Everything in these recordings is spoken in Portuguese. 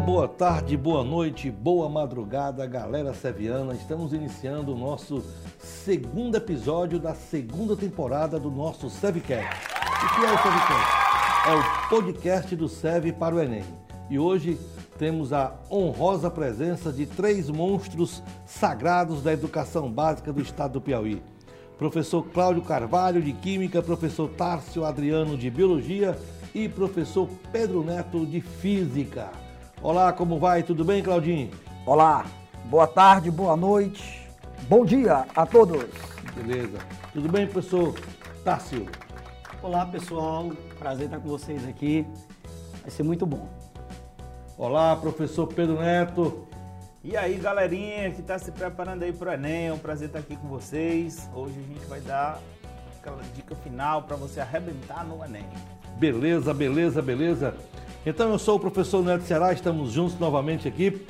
boa tarde, boa noite, boa madrugada, galera seviana. Estamos iniciando o nosso segundo episódio da segunda temporada do nosso Sevcast. O que é o Sevcast? É o podcast do Sev para o Enem. E hoje temos a honrosa presença de três monstros sagrados da educação básica do estado do Piauí. Professor Cláudio Carvalho, de Química, professor Tárcio Adriano, de Biologia e professor Pedro Neto, de Física. Olá, como vai? Tudo bem, Claudinho? Olá, boa tarde, boa noite, bom dia a todos. Beleza. Tudo bem, professor Tássio? Olá, pessoal. Prazer estar com vocês aqui. Vai ser muito bom. Olá, professor Pedro Neto. E aí, galerinha que está se preparando aí para o Enem, é um prazer estar aqui com vocês. Hoje a gente vai dar aquela dica final para você arrebentar no Enem. Beleza, beleza, beleza. Então eu sou o professor Neto Ceará, estamos juntos novamente aqui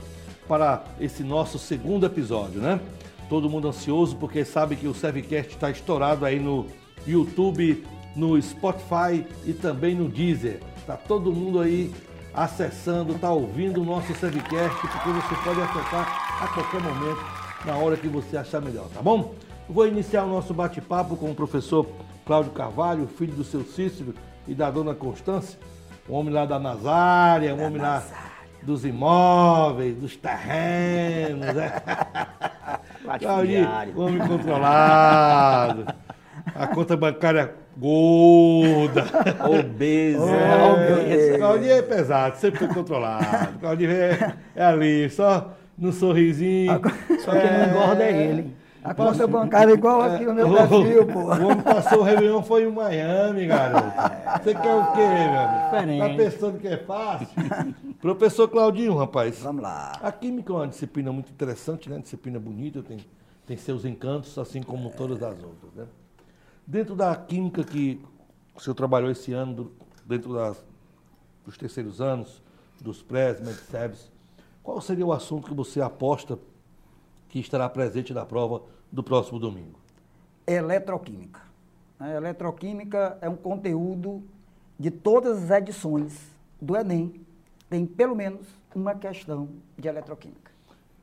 para esse nosso segundo episódio, né? Todo mundo ansioso porque sabe que o Servicast está estourado aí no YouTube, no Spotify e também no Deezer. Tá todo mundo aí acessando, tá ouvindo o nosso Servicast, porque você pode acessar a qualquer momento, na hora que você achar melhor, tá bom? vou iniciar o nosso bate-papo com o professor Cláudio Carvalho, filho do seu Cícero e da dona Constância, um homem lá da Nazária, um homem lá dos imóveis, dos terrenos. Né? Um homem controlado. A conta bancária gorda. Obesa. Oh, Claudio é pesado, sempre foi controlado. Claudio é, é ali, só no sorrisinho. Só que não engorda é ele. A conta bancária é igual aqui no meu Brasil, pô. O homem passou o Réveillon foi em Miami, garoto. Você quer o quê, meu amigo? Diferente. Tá pensando que é fácil? Professor Claudinho, rapaz. Vamos lá. A química é uma disciplina muito interessante, né? Disciplina bonita, tem, tem seus encantos, assim como todas as outras, né? Dentro da química que o senhor trabalhou esse ano, do- dentro das, dos terceiros anos, dos prés, medserves, qual seria o assunto que você aposta que estará presente na prova do próximo domingo? Eletroquímica. A eletroquímica é um conteúdo de todas as edições do Enem. Tem pelo menos uma questão de eletroquímica.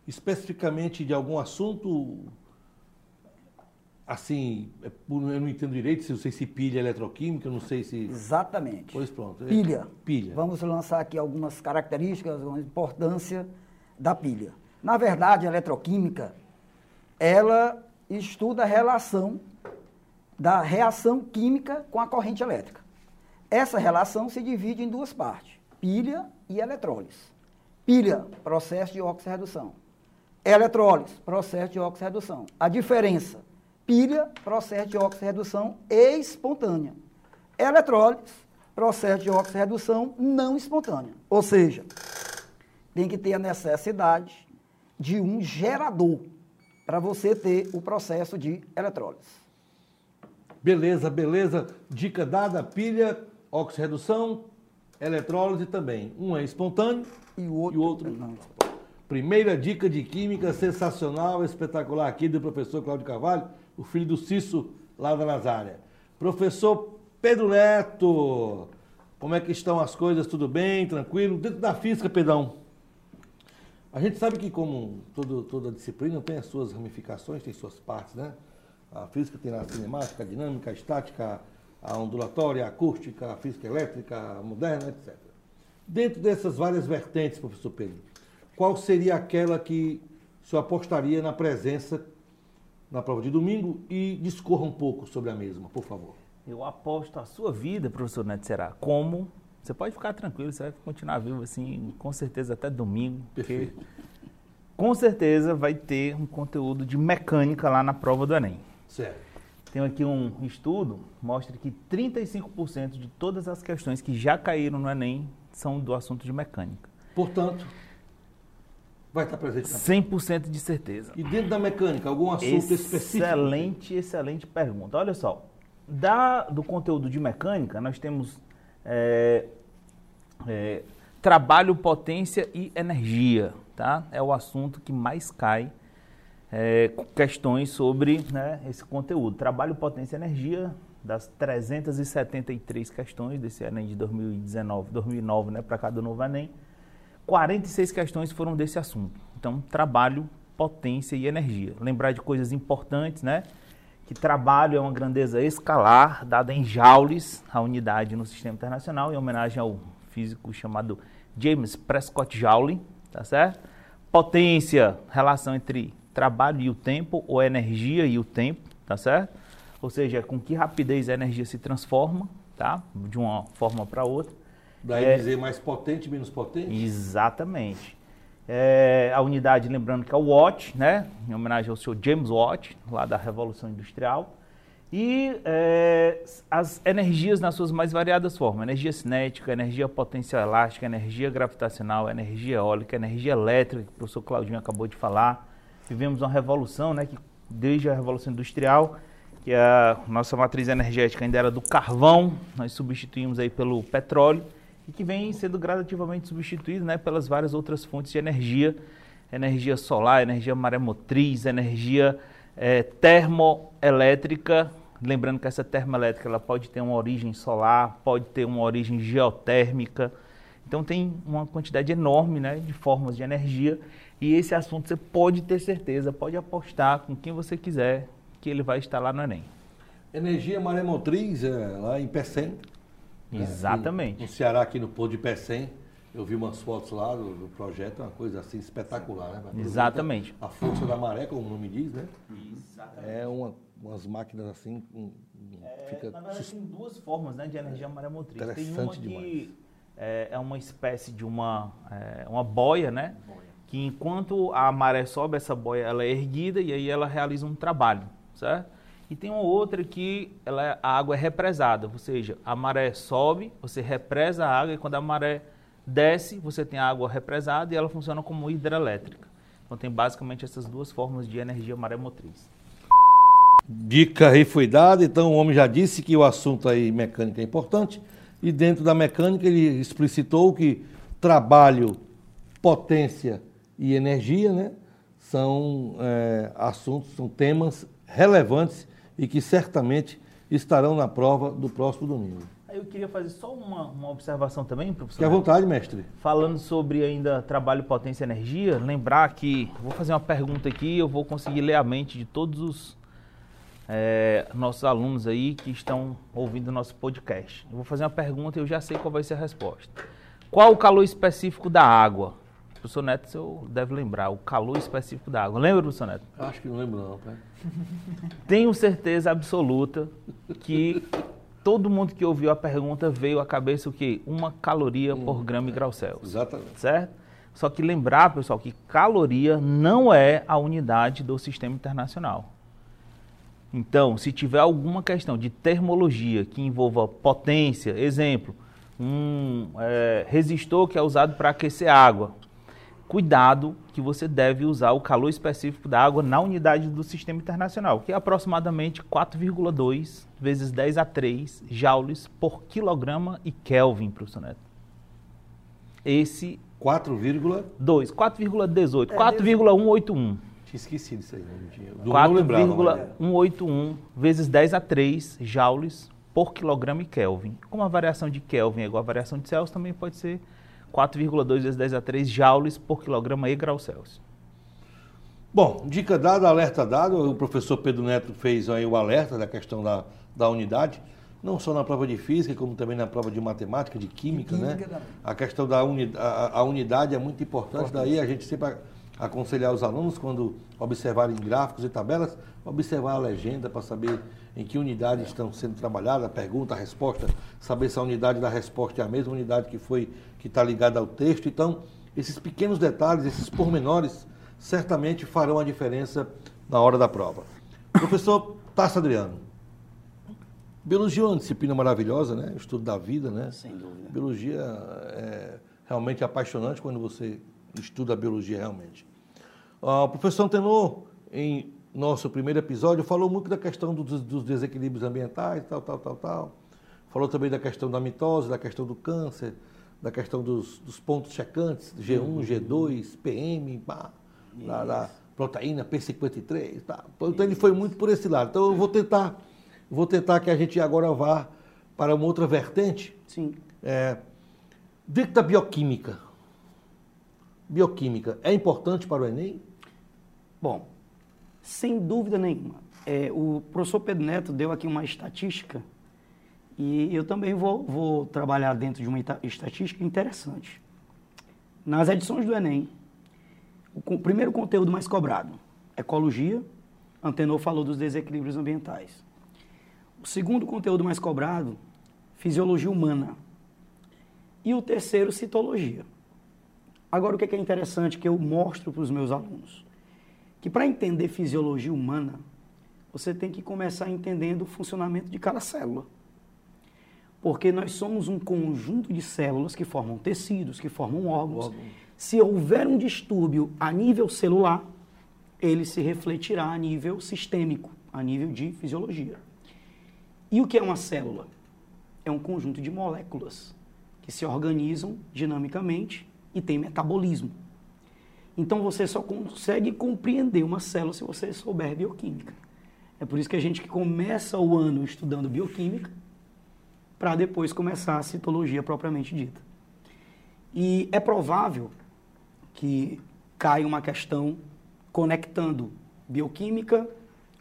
especificamente de algum assunto, assim, é eu não entendo direito, se eu sei se pilha é eletroquímica, eu não sei se... Exatamente. Pois pronto. é- Pilha. Pilha. Vamos lançar aqui algumas características, alguma importância da pilha. Na verdade, a eletroquímica, ela estuda a relação da reação química com a corrente elétrica. Essa relação se divide em duas partes, pilha e eletrólise. Pilha, processo de oxirredução. Eletrólise, processo de oxirredução. A diferença, pilha, processo de oxirredução espontânea. Eletrólise, processo de oxirredução não espontânea. Ou seja, tem que ter a necessidade de um gerador para você ter o processo de eletrólise. Beleza, beleza. Dica dada, pilha, oxirredução, eletrólise também. Um é espontâneo E o outro, E o outro? não. Primeira dica de química sensacional, espetacular aqui do professor Cláudio Carvalho, o filho do Cício, lá da Nazária. Professor Pedro Neto, como é que estão as coisas? Tudo bem? Tranquilo? Dentro da física, Pedrão, a gente sabe que como todo, toda disciplina tem as suas ramificações, tem suas partes, né? A física tem a cinemática, a dinâmica, a estática, a ondulatória, a acústica, a física elétrica, a moderna, etc. Dentro dessas várias vertentes, professor Pedro, qual seria aquela que o senhor apostaria na presença na prova de domingo e discorra um pouco sobre a mesma, por favor. Eu aposto a sua vida, professor Neto Será, como... Você pode ficar tranquilo, você vai continuar vivo assim, com certeza até domingo. Porque Perfeito. com certeza vai ter um conteúdo de mecânica lá na prova do Enem. Certo. Tem aqui um estudo, mostra que 35% de todas as questões que já caíram no Enem são do assunto de mecânica. Portanto, vai estar presente na 100% de certeza. E dentro da mecânica, algum assunto específico? Excelente, excelente pergunta. Olha só, da, do conteúdo de mecânica, nós temos é, é, trabalho, potência e energia, tá? É o assunto que mais cai é, questões sobre né, esse conteúdo. Trabalho, potência e energia, das 373 questões desse Enem de 2019, 2009, né, para cada novo Enem, 46 questões foram desse assunto. Então, trabalho, potência e energia. Lembrar de coisas importantes, né? Que trabalho é uma grandeza escalar, dada em joules, a unidade no sistema internacional, em homenagem ao físico chamado James Prescott Joule, tá certo? Potência, relação entre trabalho e o tempo, ou energia e o tempo, tá certo? Ou seja, com que rapidez a energia se transforma, tá? De uma forma para outra. Daí É. dizer mais potente, menos potente? Exatamente. É, a unidade, lembrando que é o Watt, né? Em homenagem ao senhor James Watt, lá da Revolução Industrial. E é, as energias nas suas mais variadas formas: energia cinética, energia potencial elástica, energia gravitacional, energia eólica, energia elétrica, que o professor Claudinho acabou de falar. Vivemos uma revolução, né? Que desde a Revolução Industrial, que a nossa matriz energética ainda era do carvão, nós substituímos aí pelo petróleo e que vem sendo gradativamente substituído né, pelas várias outras fontes de energia, energia solar, energia maremotriz, energia eh, termoelétrica. Lembrando que essa termoelétrica ela pode ter uma origem solar, pode ter uma origem geotérmica. Então tem uma quantidade enorme né, de formas de energia e esse assunto você pode ter certeza, pode apostar com quem você quiser que ele vai estar lá no Enem. Energia maremotriz, é, lá em Pecém. Né? Exatamente. No Ceará, aqui no Porto de Pecém. Eu vi umas fotos lá do, do projeto, uma coisa assim espetacular, né? Aproveita Exatamente. A força da maré, como o nome diz, né? É uma, umas máquinas assim, um, um- fica... É, na verdade, tem duas formas né, de energia maremotriz. Tem uma Interessante que demais. é, é uma espécie de uma, é, uma boia, né? Que enquanto a maré sobe, essa boia ela é erguida e aí ela realiza um trabalho, certo? E tem uma outra que ela é- a água é represada, ou seja, a maré sobe, você represa a água e quando a maré desce, você tem a água represada e ela funciona como hidrelétrica. Então tem basicamente essas duas formas de energia maremotriz. Dica aí foi dada, então o homem já disse que o assunto aí mecânica é importante e dentro da mecânica ele explicitou que trabalho, potência e energia, né, são é, assuntos, são temas relevantes e que certamente estarão na prova do próximo domingo. Aí eu queria fazer só uma, uma observação também, professor. Fique à vontade, mestre. Falando sobre ainda trabalho, potência e energia, lembrar que vou fazer uma pergunta aqui, eu vou conseguir ler a mente de todos os eh, nossos alunos aí que estão ouvindo o nosso podcast. Eu vou fazer uma pergunta e eu já sei qual vai ser a resposta. Qual o calor específico da água? Professor Neto, o senhor deve lembrar, o calor específico da água. Lembra, professor Neto? Acho que não lembro não, tá? Tenho certeza absoluta que todo mundo que ouviu a pergunta veio à cabeça o quê? Uma caloria por grama e grau Celsius Exatamente. certo? Só que lembrar, pessoal, que caloria não é a unidade do sistema internacional. Então, se tiver alguma questão de termologia que envolva potência, exemplo, um é, resistor que é usado para aquecer água, cuidado que você deve usar o calor específico da água na unidade do sistema internacional, que é aproximadamente 4,2 vezes 10 a 3 joules por quilograma e Kelvin, professor Neto. Esse 4, vírgula- 2, 4,18, É, 4,181. tinha esquecido isso aí, não tinha. Do não lembrava, mas- 4,181 vezes 10 a 3 joules por quilograma e Kelvin. Como a variação de Kelvin é igual à variação de Celsius, também pode ser 4,2 vezes 10 a 3 joules por quilograma e grau Celsius. Bom, dica dada, alerta dado. O professor Pedro Neto fez aí o alerta da questão da, da unidade, não só na prova de física, como também na prova de matemática, de química, De né? química também. A questão da uni, a, a unidade é muito importante, daí a gente sempre aconselhar os alunos, quando observarem gráficos e tabelas, observar a legenda para saber em que unidade estão sendo trabalhadas, a pergunta, a resposta, saber se a unidade da resposta é a mesma unidade que foi que está ligada ao texto. Então, esses pequenos detalhes, esses pormenores, certamente farão a diferença na hora da prova. Professor Tasso Adriano, biologia é uma disciplina maravilhosa, né? Estudo da vida, né? Sem dúvida. Biologia é realmente apaixonante quando você estuda a biologia realmente. Ah, o professor Antenor, em nosso primeiro episódio, falou muito da questão dos, dos desequilíbrios ambientais, tal, tal, tal, tal. Falou também da questão da mitose, da questão do câncer, da questão dos, dos pontos checantes, G1, G2, PM, pá, da, da proteína P53, tá. Então ele foi muito por esse lado. Então eu vou tentar, vou tentar que a gente agora vá para uma outra vertente, Sim. é, dentro da bioquímica, bioquímica é importante para o Enem? Bom, sem dúvida nenhuma. É, o professor Pedro Neto deu aqui uma estatística e eu também vou, vou trabalhar dentro de uma estatística interessante. Nas edições do Enem, o, primeiro conteúdo mais cobrado, ecologia, Antenor falou dos desequilíbrios ambientais. O segundo conteúdo mais cobrado, fisiologia humana. E o terceiro, citologia. Agora, o que é interessante que eu mostro para os meus alunos? Que para entender fisiologia humana, você tem que começar entendendo o funcionamento de cada célula. Porque nós somos um conjunto de células que formam tecidos, que formam órgãos. Se houver um distúrbio a nível celular, ele se refletirá a nível sistêmico, a nível de fisiologia. E o que é uma célula? É um conjunto de moléculas que se organizam dinamicamente e tem metabolismo. Então você só consegue compreender uma célula se você souber bioquímica. É por isso que a gente começa o ano estudando bioquímica para depois começar a citologia propriamente dita. E é provável que caia uma questão conectando bioquímica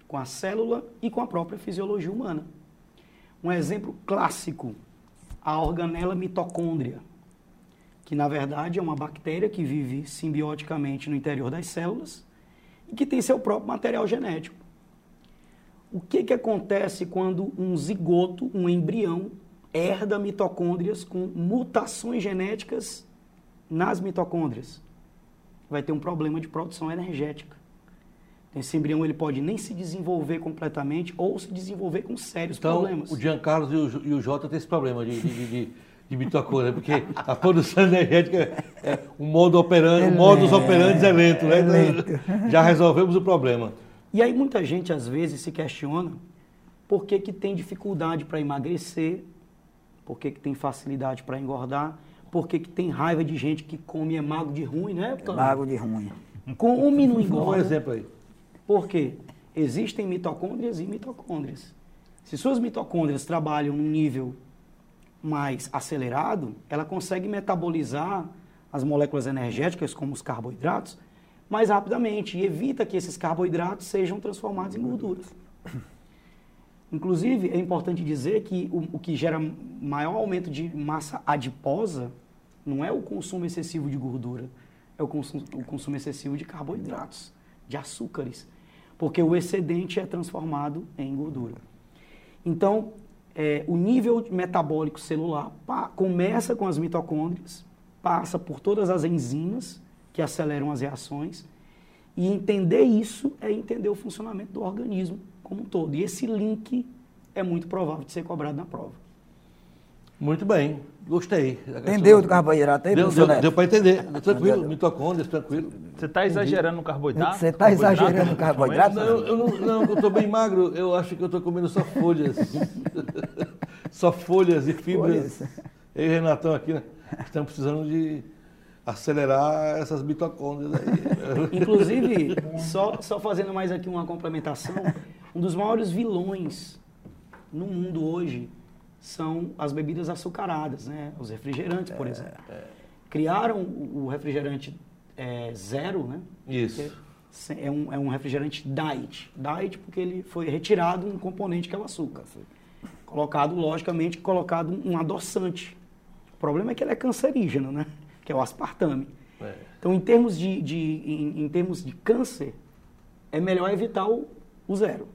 com a célula e com a própria fisiologia humana. Um exemplo clássico, a organela mitocôndria, que na verdade é uma bactéria que vive simbioticamente no interior das células e que tem seu próprio material genético. O que, que acontece quando um zigoto, um embrião, herda mitocôndrias com mutações genéticas nas mitocôndrias? Vai ter um problema de produção energética. Esse embrião ele pode nem se desenvolver completamente ou se desenvolver com sérios então, problemas. o Giancarlo e o, e o Jota têm esse problema de, de, de, de mitocôndria, porque a produção energética, é um modo operante, um modus operandi é lento, né? É lento. Já resolvemos o problema. E aí muita gente às vezes se questiona por que, que tem dificuldade para emagrecer, por que, que tem facilidade para engordar, por que, que tem raiva de gente que come é mago de ruim, né? Mago de ruim. Come não engorda. Um exemplo aí. Por quê? Existem mitocôndrias e mitocôndrias. Se suas mitocôndrias trabalham num nível mais acelerado, ela consegue metabolizar as moléculas energéticas, como os carboidratos, mais rapidamente e evita que esses carboidratos sejam transformados em gorduras. Inclusive, é importante dizer que o, o, que gera maior aumento de massa adiposa não é o consumo excessivo de gordura, é o o consumo excessivo de carboidratos, de açúcares porque o excedente é transformado em gordura. Então, é, o nível metabólico celular pa, começa com as mitocôndrias, passa por todas as enzimas que aceleram as reações, e entender isso é entender o funcionamento do organismo como um todo. E esse link é muito provável de ser cobrado na prova. Muito bem, gostei. Entendeu do carboidrato aí, Deu, deu, deu para entender. Tranquilo, mitocôndrias, tranquilo. Você está exagerando no carboidrato? Você está exagerando no carboidrato? Não, eu não, não, eu estou bem magro. Eu acho que eu estou comendo só folhas. só folhas e fibras. Folhas. Eu e Renatão aqui, né? Estamos precisando de acelerar essas mitocôndrias aí. Inclusive, só, só fazendo mais aqui uma complementação, um dos maiores vilões no mundo hoje são as bebidas açucaradas, né? Os refrigerantes, por é, exemplo. É. Criaram o refrigerante é, zero, né? Isso. É um, é um refrigerante diet. Diet porque ele foi retirado um componente que é o açúcar. Colocado, logicamente, colocado um adoçante. O problema é que ele é cancerígeno, né? Que é o aspartame. É. Então, em termos de, de em, em, termos de câncer, é melhor evitar o, o zero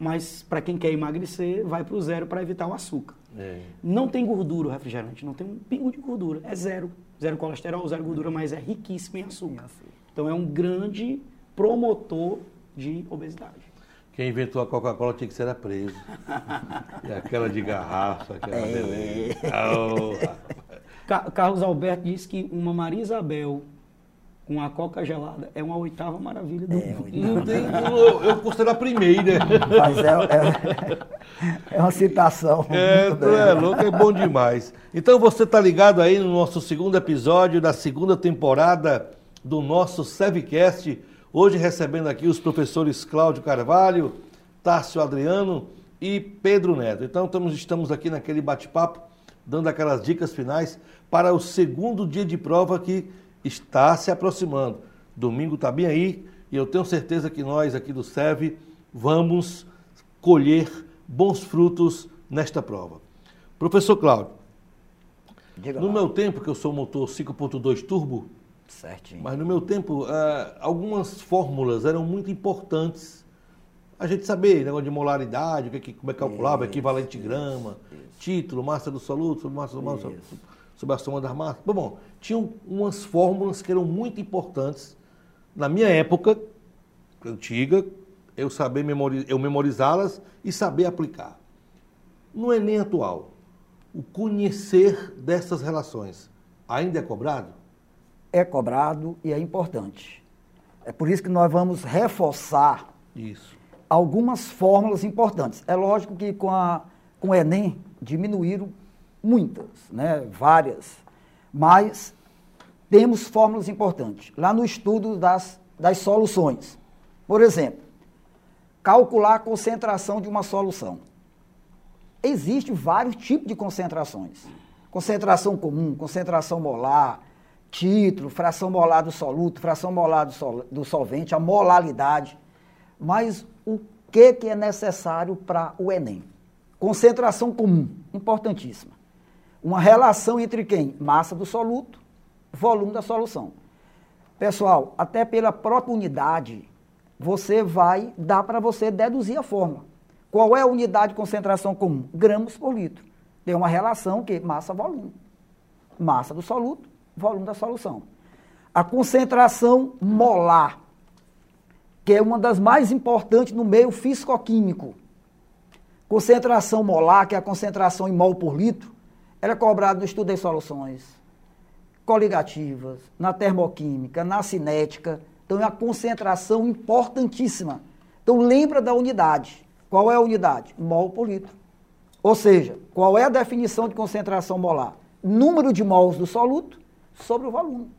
mas para quem quer emagrecer, vai para o zero para evitar o açúcar. É. Não tem gordura o refrigerante, não tem um pingo de gordura, é zero. Zero colesterol, zero gordura, mas é riquíssimo em açúcar. Então é um grande promotor de obesidade. Quem inventou a Coca-Cola tinha que ser preso. e aquela de garrafa, aquela é. beleza. Oh, Carlos Alberto disse que uma Maria Isabel com a coca gelada é uma oitava maravilha do é, mundo. Não tem, eu, eu considero a primeira. Mas é, é, é uma citação. É, tu é louco, é bom demais. Então você está ligado aí no nosso segundo episódio da segunda temporada do nosso Sevcast. Hoje recebendo aqui os professores Cláudio Carvalho, Tássio Adriano e Pedro Neto. Então estamos, estamos aqui naquele bate-papo, dando aquelas dicas finais para o segundo dia de prova que está se aproximando. Domingo está bem aí e eu tenho certeza que nós aqui do SEV vamos colher bons frutos nesta prova. Professor Cláudio, Diga no lá. meu tempo, que eu sou motor 5.2 turbo, Certinho. mas no meu tempo, ah, algumas fórmulas eram muito importantes. A gente saber, negócio de molaridade, o que, que- como é que calculava, Isso, equivalente grama, título, massa do soluto, massa do massa, Isso. Sobre a soma das massas. Bom, bom, tinham umas fórmulas que eram muito importantes. Na minha época, antiga, eu saber memori- eu memorizá-las e saber aplicar. No Enem atual, o conhecer dessas relações ainda é cobrado? É cobrado e é importante. É por isso que nós vamos reforçar Isso. algumas fórmulas importantes. É lógico que com, a, com o Enem diminuíram muitas, né? várias, mas temos fórmulas importantes. Lá no estudo das, das soluções. Por exemplo, calcular a concentração de uma solução. Existem vários tipos de concentrações. Concentração comum, concentração molar, título, fração molar do soluto, fração molar do, sol- do solvente, a molaridade. Mas o que, que é necessário para o Enem? Concentração comum, importantíssima. Uma relação entre quem? Massa do soluto, volume da solução. Pessoal, até pela própria unidade, você vai dar para você deduzir a fórmula. Qual é a unidade de concentração comum? Gramas por litro. Tem uma relação que massa-volume. Massa do soluto, volume da solução. A concentração molar, que é uma das mais importantes no meio fisicoquímico. Concentração molar, que é a concentração em mol por litro, ela é cobrada no estudo das soluções coligativas, na termoquímica, na cinética. Então é uma concentração importantíssima. Então lembra da unidade. Qual é a unidade? Mol por litro. Ou seja, qual é a definição de concentração molar? Número de mols do soluto sobre o volume.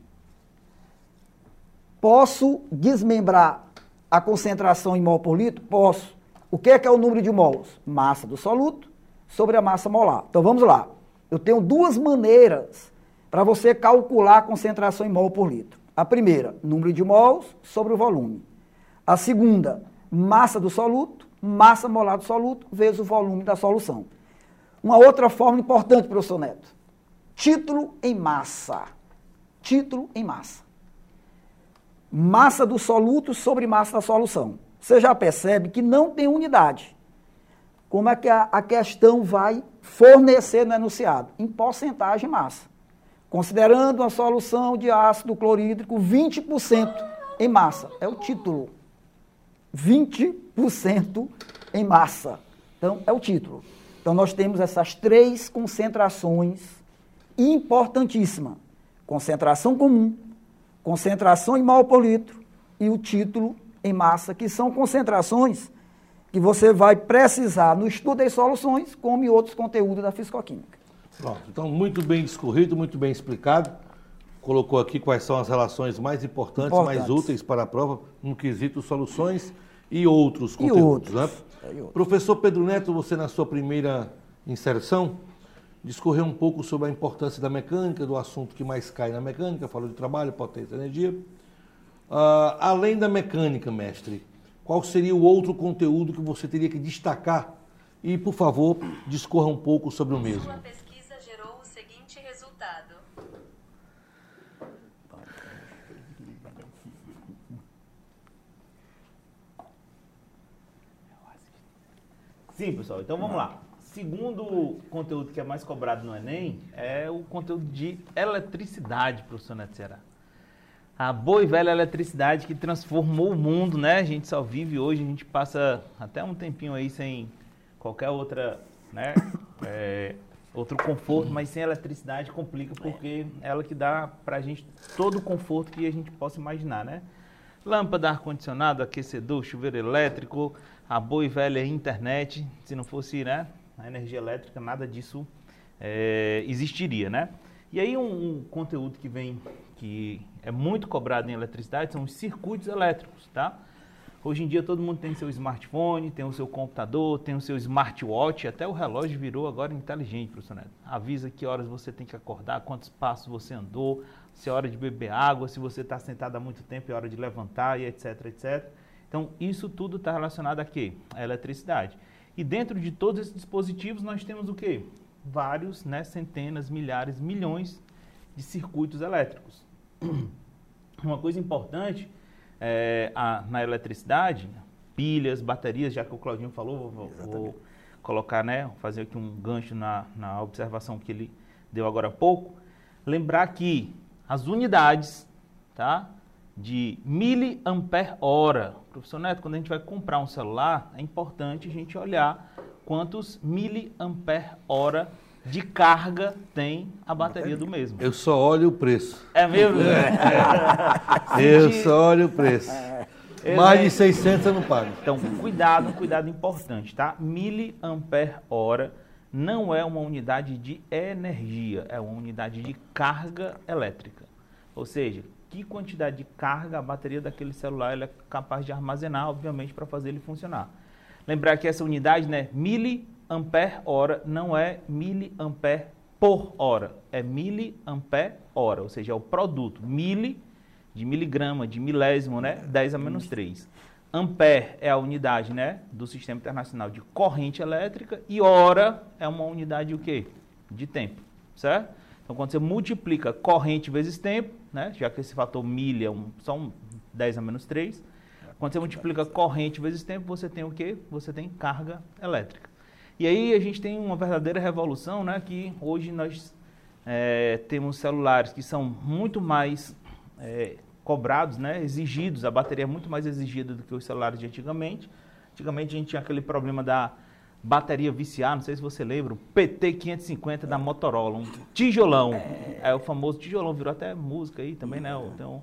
Posso desmembrar a concentração em mol por litro? Posso. O que é, que é o número de mols? Massa do soluto sobre a massa molar. Então vamos lá. Eu tenho duas maneiras para você calcular a concentração em mol por litro. A primeira, número de mols sobre o volume. A segunda, massa do soluto, massa molar do soluto, vezes o volume da solução. Uma outra fórmula importante, professor Neto. Título em massa. Título em massa. Massa do soluto sobre massa da solução. Você já percebe que não tem unidade. Como é que a, a questão vai fornecer no enunciado? Em porcentagem massa. Considerando uma solução de ácido clorídrico 20% em massa. É o título. 20% em massa. Então, é o título. Então, nós temos essas três concentrações importantíssimas: concentração comum, concentração em mol por litro e o título em massa, que são concentrações que você vai precisar no estudo das soluções, como em outros conteúdos da fisicoquímica. Pronto, então muito bem discorrido, muito bem explicado. Colocou aqui quais são as relações mais importantes, mais Importantes. úteis para a prova, no quesito soluções e outros E conteúdos. outros. Né? É, e outros. Professor Pedro Neto, você na sua primeira inserção discorreu um pouco sobre a importância da mecânica, do assunto que mais cai na mecânica, falou de trabalho, potência, energia. Ah, além da mecânica, mestre, qual seria o outro conteúdo que você teria que destacar? E, por favor, discorra um pouco sobre o mesmo. Sua pesquisa gerou o seguinte resultado. Sim, pessoal. Então vamos lá. Segundo conteúdo que é mais cobrado no Enem é o conteúdo de eletricidade, professor Neto Ceará. A boa e velha eletricidade que transformou o mundo, né? A gente só vive hoje, a gente passa até um tempinho aí sem qualquer outra, né? É, outro conforto, mas sem eletricidade complica porque é ela que dá pra gente todo o conforto que a gente possa imaginar, né? Lâmpada, ar-condicionado, aquecedor, chuveiro elétrico, a boa e velha internet. Se não fosse né, a energia elétrica, nada disso é, existiria, né? E aí um, um conteúdo que vem, que é muito cobrado em eletricidade, são os circuitos elétricos, tá? Hoje em dia todo mundo tem seu smartphone, tem o seu computador, tem o seu smartwatch, até o relógio virou agora inteligente, professor Neto. Avisa que horas você tem que acordar, quantos passos você andou, se é hora de beber água, se você está sentado há muito tempo, é hora de levantar e etc, etc. Então, isso tudo está relacionado a quê? A eletricidade. E dentro de todos esses dispositivos nós temos o quê? Vários, né, centenas, milhares, milhões de circuitos elétricos. Uma coisa importante é, a, na eletricidade, pilhas, baterias, já que o Claudinho falou, vou, vou colocar, né, fazer aqui um gancho na, na observação que ele deu agora há pouco. Lembrar que as unidades, tá? de miliampere hora. Professor Neto, quando a gente vai comprar um celular, é importante a gente olhar quantos miliampere hora de carga tem a bateria do mesmo. Eu só olho o preço. É mesmo? Eu só olho o preço. Mais de 600 eu não pago. Então, cuidado, um cuidado importante, tá? Miliampere hora não é uma unidade de energia, é uma unidade de carga elétrica. Ou seja, que quantidade de carga a bateria daquele celular é capaz de armazenar, obviamente, para fazer ele funcionar. Lembrar que essa unidade, né, miliampere hora, não é miliampere por hora, é miliampere hora, ou seja, é o produto, mili de miligrama, de milésimo, né, 10 a menos 3. Ampere é a unidade, né, do Sistema Internacional de Corrente Elétrica e hora é uma unidade o quê? De tempo, certo? Então, quando você multiplica corrente vezes tempo, né, já que esse fator milha é um, só um 10 a menos 3, quando você multiplica corrente vezes tempo, você tem o quê? Você tem carga elétrica. E aí a gente tem uma verdadeira revolução, né, que hoje nós é, temos celulares que são muito mais é, cobrados, né, exigidos, a bateria é muito mais exigida do que os celulares de antigamente. Antigamente a gente tinha aquele problema da bateria viciar, não sei se você lembra, o PT550 da Motorola, um tijolão. É. é o famoso tijolão, virou até música aí também, né? Então,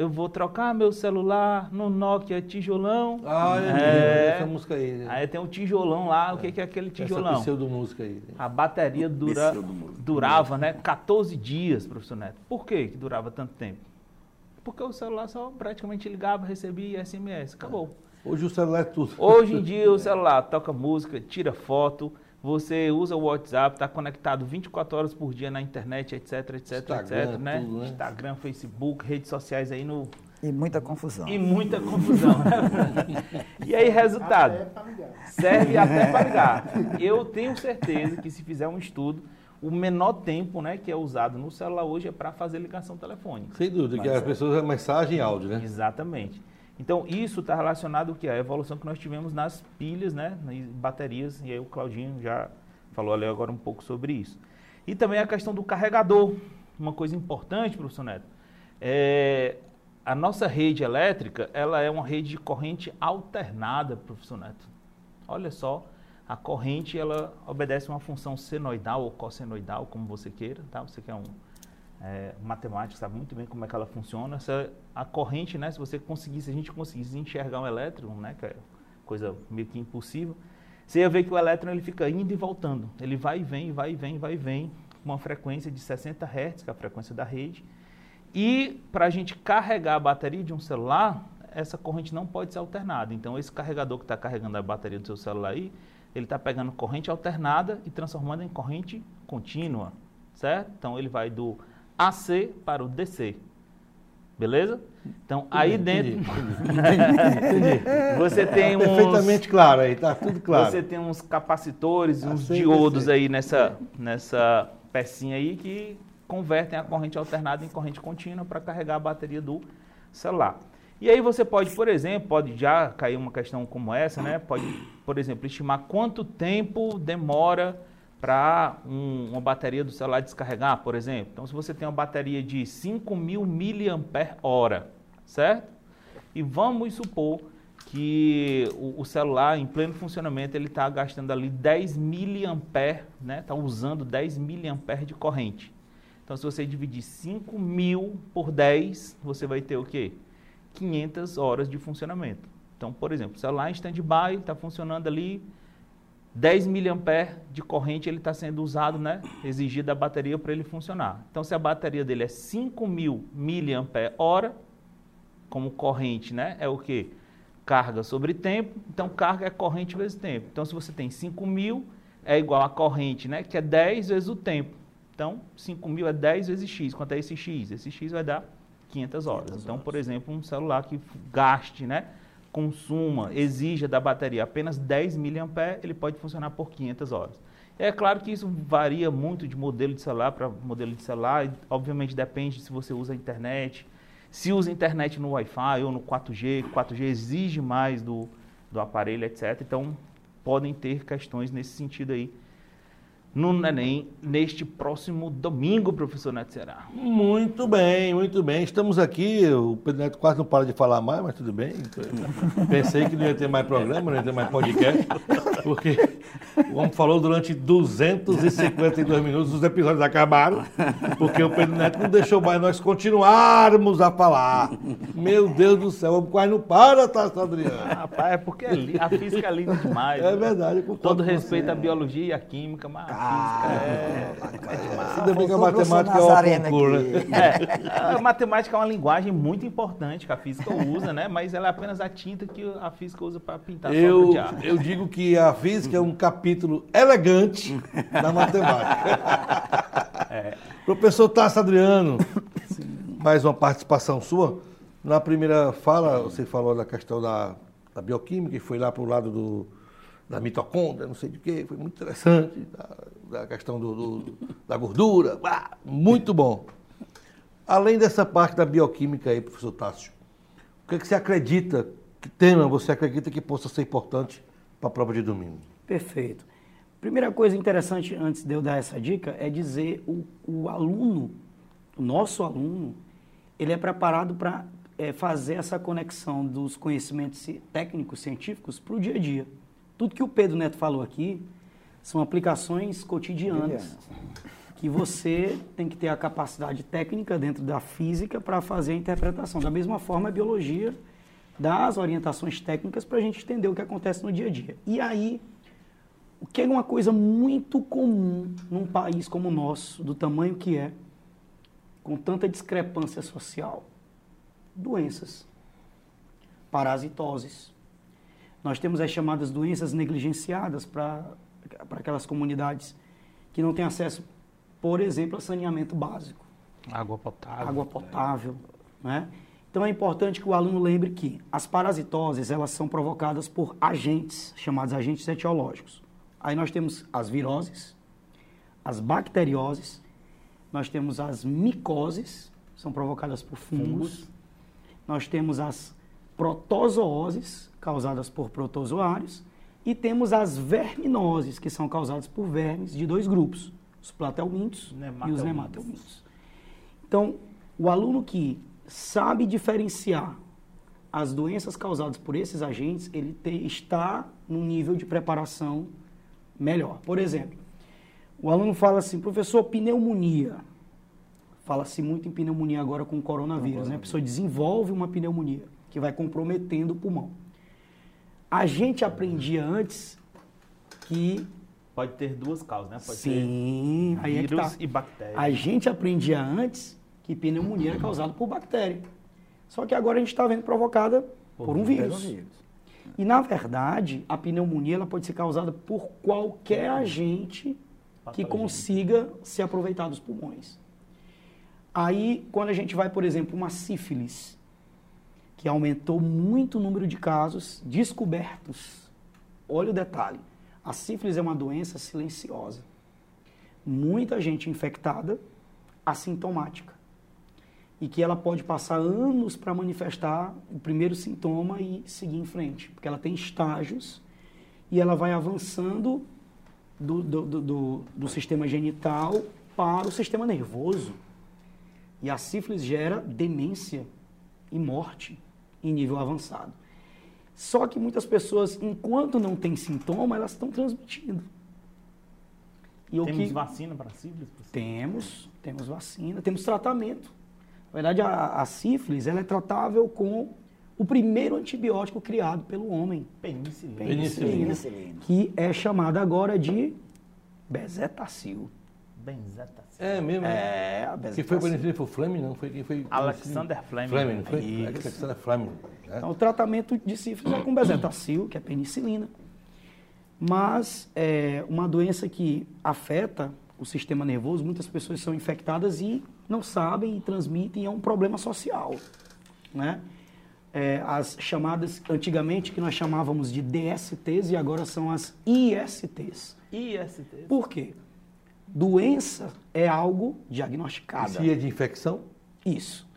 eu vou trocar meu celular no Nokia tijolão. Ah, é, essa música aí. Né? Aí tem um tijolão lá, o que, que é aquele tijolão? Essa música aí. Né? A bateria dura, durava, né, 14 dias, professor Neto. Por que que durava tanto tempo? Porque o celular só praticamente ligava, recebia SMS, acabou. É. Hoje o celular é tudo. Hoje em dia o celular toca música, tira foto, você usa o WhatsApp, está conectado 24 horas por dia na internet, etc, etc, Instagram, etc, né? Tudo, né? Instagram, Facebook, redes sociais aí no... E muita confusão. E muita confusão. E aí, resultado? Serve até para ligar. Eu tenho certeza que se fizer um estudo, o menor tempo né, que é usado no celular hoje é para fazer ligação telefônica. Sem dúvida, Mas, que as pessoas é mensagem e áudio, né? Exatamente. Então, isso está relacionado que? A evolução que nós tivemos nas pilhas, né, nas baterias, e aí o Claudinho já falou ali agora um pouco sobre isso. E também a questão do carregador. Uma coisa importante, professor Neto, é, a nossa rede elétrica, ela é uma rede de corrente alternada, professor Neto. Olha só, a corrente, ela obedece uma função senoidal ou cossenoidal, como você queira, tá? Você quer um é, matemática sabe muito bem como é que ela funciona. Essa, a corrente, né, se você conseguisse, se a gente conseguisse enxergar um elétron, né, que é coisa meio que impossível, você ia ver que o elétron ele fica indo e voltando. Ele vai e vem, vai e vem, vai e vem, com uma frequência de 60 Hz, que é a frequência da rede. E para a gente carregar a bateria de um celular, essa corrente não pode ser alternada. Então, esse carregador que está carregando a bateria do seu celular aí, ele está pegando corrente alternada e transformando em corrente contínua, certo? Então, ele vai do AC para o DC. Beleza? Então, aí dentro. Entendi, você tem uns. Perfeitamente claro aí, tá tudo claro. Você tem uns capacitores, uns diodos aí nessa, nessa pecinha aí que convertem a corrente alternada em corrente contínua para carregar a bateria do celular. E aí você pode, por exemplo, pode já cair uma questão como essa, né? Pode, por exemplo, estimar quanto tempo demora para um, uma bateria do celular descarregar, por exemplo. Então, se você tem uma bateria de 5.000 mAh, certo? E vamos supor que o, o, celular, em pleno funcionamento, ele está gastando ali 10 mA, né? Está usando 10 mA de corrente. Então, se você dividir 5.000 por 10, você vai ter o quê? 500 horas de funcionamento. Então, por exemplo, o celular em stand-by está funcionando ali 10 mA de corrente ele está sendo usado, né, exigido da bateria para ele funcionar. Então, se a bateria dele é 5.000 mAh, como corrente, né, é o quê? carga sobre tempo, então carga é corrente vezes tempo. Então, se você tem 5 mil, é igual a corrente, né? Que é 10 vezes o tempo. Então, 5 mil é 10 vezes x. Quanto é esse x? Esse x vai dar 500 horas. 500 então, horas. por exemplo, um celular que gaste, né? Consuma, exija da bateria apenas 10 mAh, ele pode funcionar por 500 horas. É claro que isso varia muito de modelo de celular para modelo de celular. Obviamente depende se você usa a internet. Se usa internet no Wi-Fi ou no 4G, 4G exige mais do, do aparelho, etc. Então, podem ter questões nesse sentido aí no Enem neste próximo domingo, professor Neto Ceará. Muito bem, muito bem. Estamos aqui, o Pedro Neto quase não para de falar mais, mas tudo bem. Pensei que não ia ter mais programa, não ia ter mais podcast, porque o homem falou durante 252 minutos, os episódios acabaram, porque o Pedro Neto não deixou mais nós continuarmos a falar. Meu Deus do céu, o homem quase não para, tá, Adriano? Rapaz, é porque é a física é linda demais. É né? verdade, Com todo respeito você. à biologia e à química, mas a Ah, física é, é demais. Ainda bem que a matemática é o concurso, né? É, a matemática é uma linguagem muito importante que a física usa, né? Mas ela é apenas a tinta que a física usa para pintar Eu, de ar. eu digo que a física é um capítulo elegante da matemática. É. Professor Tassi Adriano, mais uma participação sua. Na primeira fala, você falou da questão da, da bioquímica e foi lá para o lado do, da mitocôndria, não sei de quê, foi muito interessante, da, da questão do, do- da gordura, muito bom. Além dessa parte da bioquímica aí, professor Tássio, o que, é que você acredita, que tema você acredita que possa ser importante para a prova de domingo? Perfeito. Primeira coisa interessante, antes de eu dar essa dica, é dizer o, o aluno, o nosso aluno, ele é preparado para fazer essa conexão dos conhecimentos ci- técnicos, científicos, para o dia a dia. Tudo que o Pedro Neto falou aqui são aplicações cotidianas que você tem que ter a capacidade técnica dentro da física para fazer a interpretação. Da mesma forma, a biologia dá as orientações técnicas para a gente entender o que acontece no dia a dia. E aí, o que é uma coisa muito comum num país como o nosso, do tamanho que é, com tanta discrepância social? Doenças, parasitoses. Nós temos as chamadas doenças negligenciadas para aquelas comunidades que não têm acesso, por exemplo, a saneamento básico Água potável. água potável, né? Então é importante que o aluno lembre que as parasitoses, elas são provocadas por agentes, chamados agentes etiológicos. Aí nós temos as viroses, as bacterioses, nós temos as micoses, são provocadas por fungos. Nós temos as protozooses, causadas por protozoários, e temos as verminoses, que são causadas por vermes de dois grupos, os platelmintos e os Nematelmintos. nematelmintos. Então, o aluno que sabe diferenciar as doenças causadas por esses agentes, ele te- está num nível de preparação melhor. Por exemplo, o aluno fala assim, professor, pneumonia. Fala-se muito em pneumonia agora com o coronavírus, né? A pessoa desenvolve uma pneumonia que vai comprometendo o pulmão. A gente aprendia antes que Pode ter duas causas, né? Pode sim, ter aí é que vírus tá. e bactéria. A gente aprendia antes que pneumonia era causada por bactéria. Só que agora a gente está vendo provocada por, um vírus. E, na verdade, a pneumonia ela pode ser causada por qualquer agente que consiga se aproveitar dos pulmões. Aí, quando a gente vai, por exemplo, uma sífilis, que aumentou muito o número de casos descobertos. Olha o detalhe. A sífilis é uma doença silenciosa. Muita gente infectada, assintomática. E que ela pode passar anos para manifestar o primeiro sintoma e seguir em frente. Porque ela tem estágios e ela vai avançando do, do, do, do, sistema genital para o sistema nervoso. E a sífilis gera demência e morte em nível avançado. Só que muitas pessoas, enquanto não tem sintoma, elas estão transmitindo. E Temos que vacina para sífilis? temos, temos vacina, temos tratamento. Na verdade, a, a sífilis ela é tratável com o primeiro antibiótico criado pelo homem, Penicilina. Penicilina. Penicilina. que é chamada agora de bezetacil. Benzetacil. É mesmo? É, a Quem benzetacil. foi penicilina foi o Fleming, não? Foi quem foi? Alexander Fleming. Fleming, não foi? Isso. Alexander Fleming. né? Então, o tratamento de sífilis é com bezetacil, que é penicilina. Mas é uma doença que afeta o sistema nervoso, muitas pessoas são infectadas e não sabem e transmitem, é um problema social. Né? É, as chamadas, antigamente, que nós chamávamos de DSTs e agora são as ISTs. IST. Por quê? Doença é algo diagnosticado. Se é de infecção? Isso.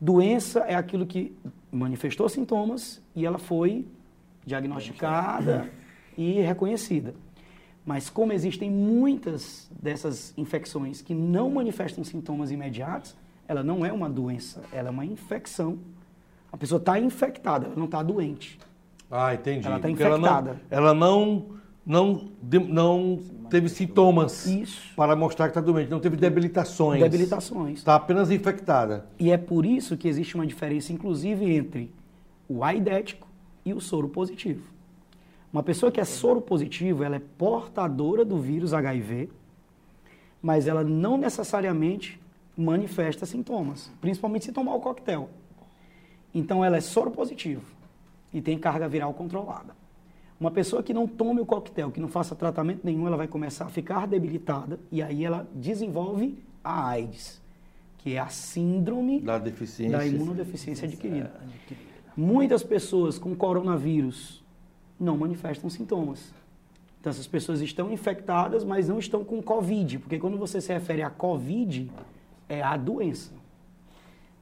Doença é aquilo que manifestou sintomas e ela foi diagnosticada e reconhecida. Mas como existem muitas dessas infecções que não manifestam sintomas imediatos, ela não é uma doença, ela é uma infecção. A pessoa está infectada, ela não está doente. Ah, entendi. Ela tá Porque infectada. Ela não, não, de- não teve sintomas Isso. para mostrar que está doente, não teve debilitações. Debilitações. Está apenas infectada. E é por isso que existe uma diferença, inclusive, entre o aidético e o soro positivo. Uma pessoa que é soro positivo, ela é portadora do vírus HIV, mas ela não necessariamente manifesta sintomas, principalmente se tomar o coquetel. Então, ela é soro positivo e tem carga viral controlada. Uma pessoa que não tome o coquetel, que não faça tratamento nenhum, ela vai começar a ficar debilitada e aí ela desenvolve a AIDS, que é a síndrome Da deficiência. da imunodeficiência adquirida. Muitas pessoas com coronavírus não manifestam sintomas. Então, essas pessoas estão infectadas, mas não estão com Covid, porque quando você se refere a Covid, é a doença.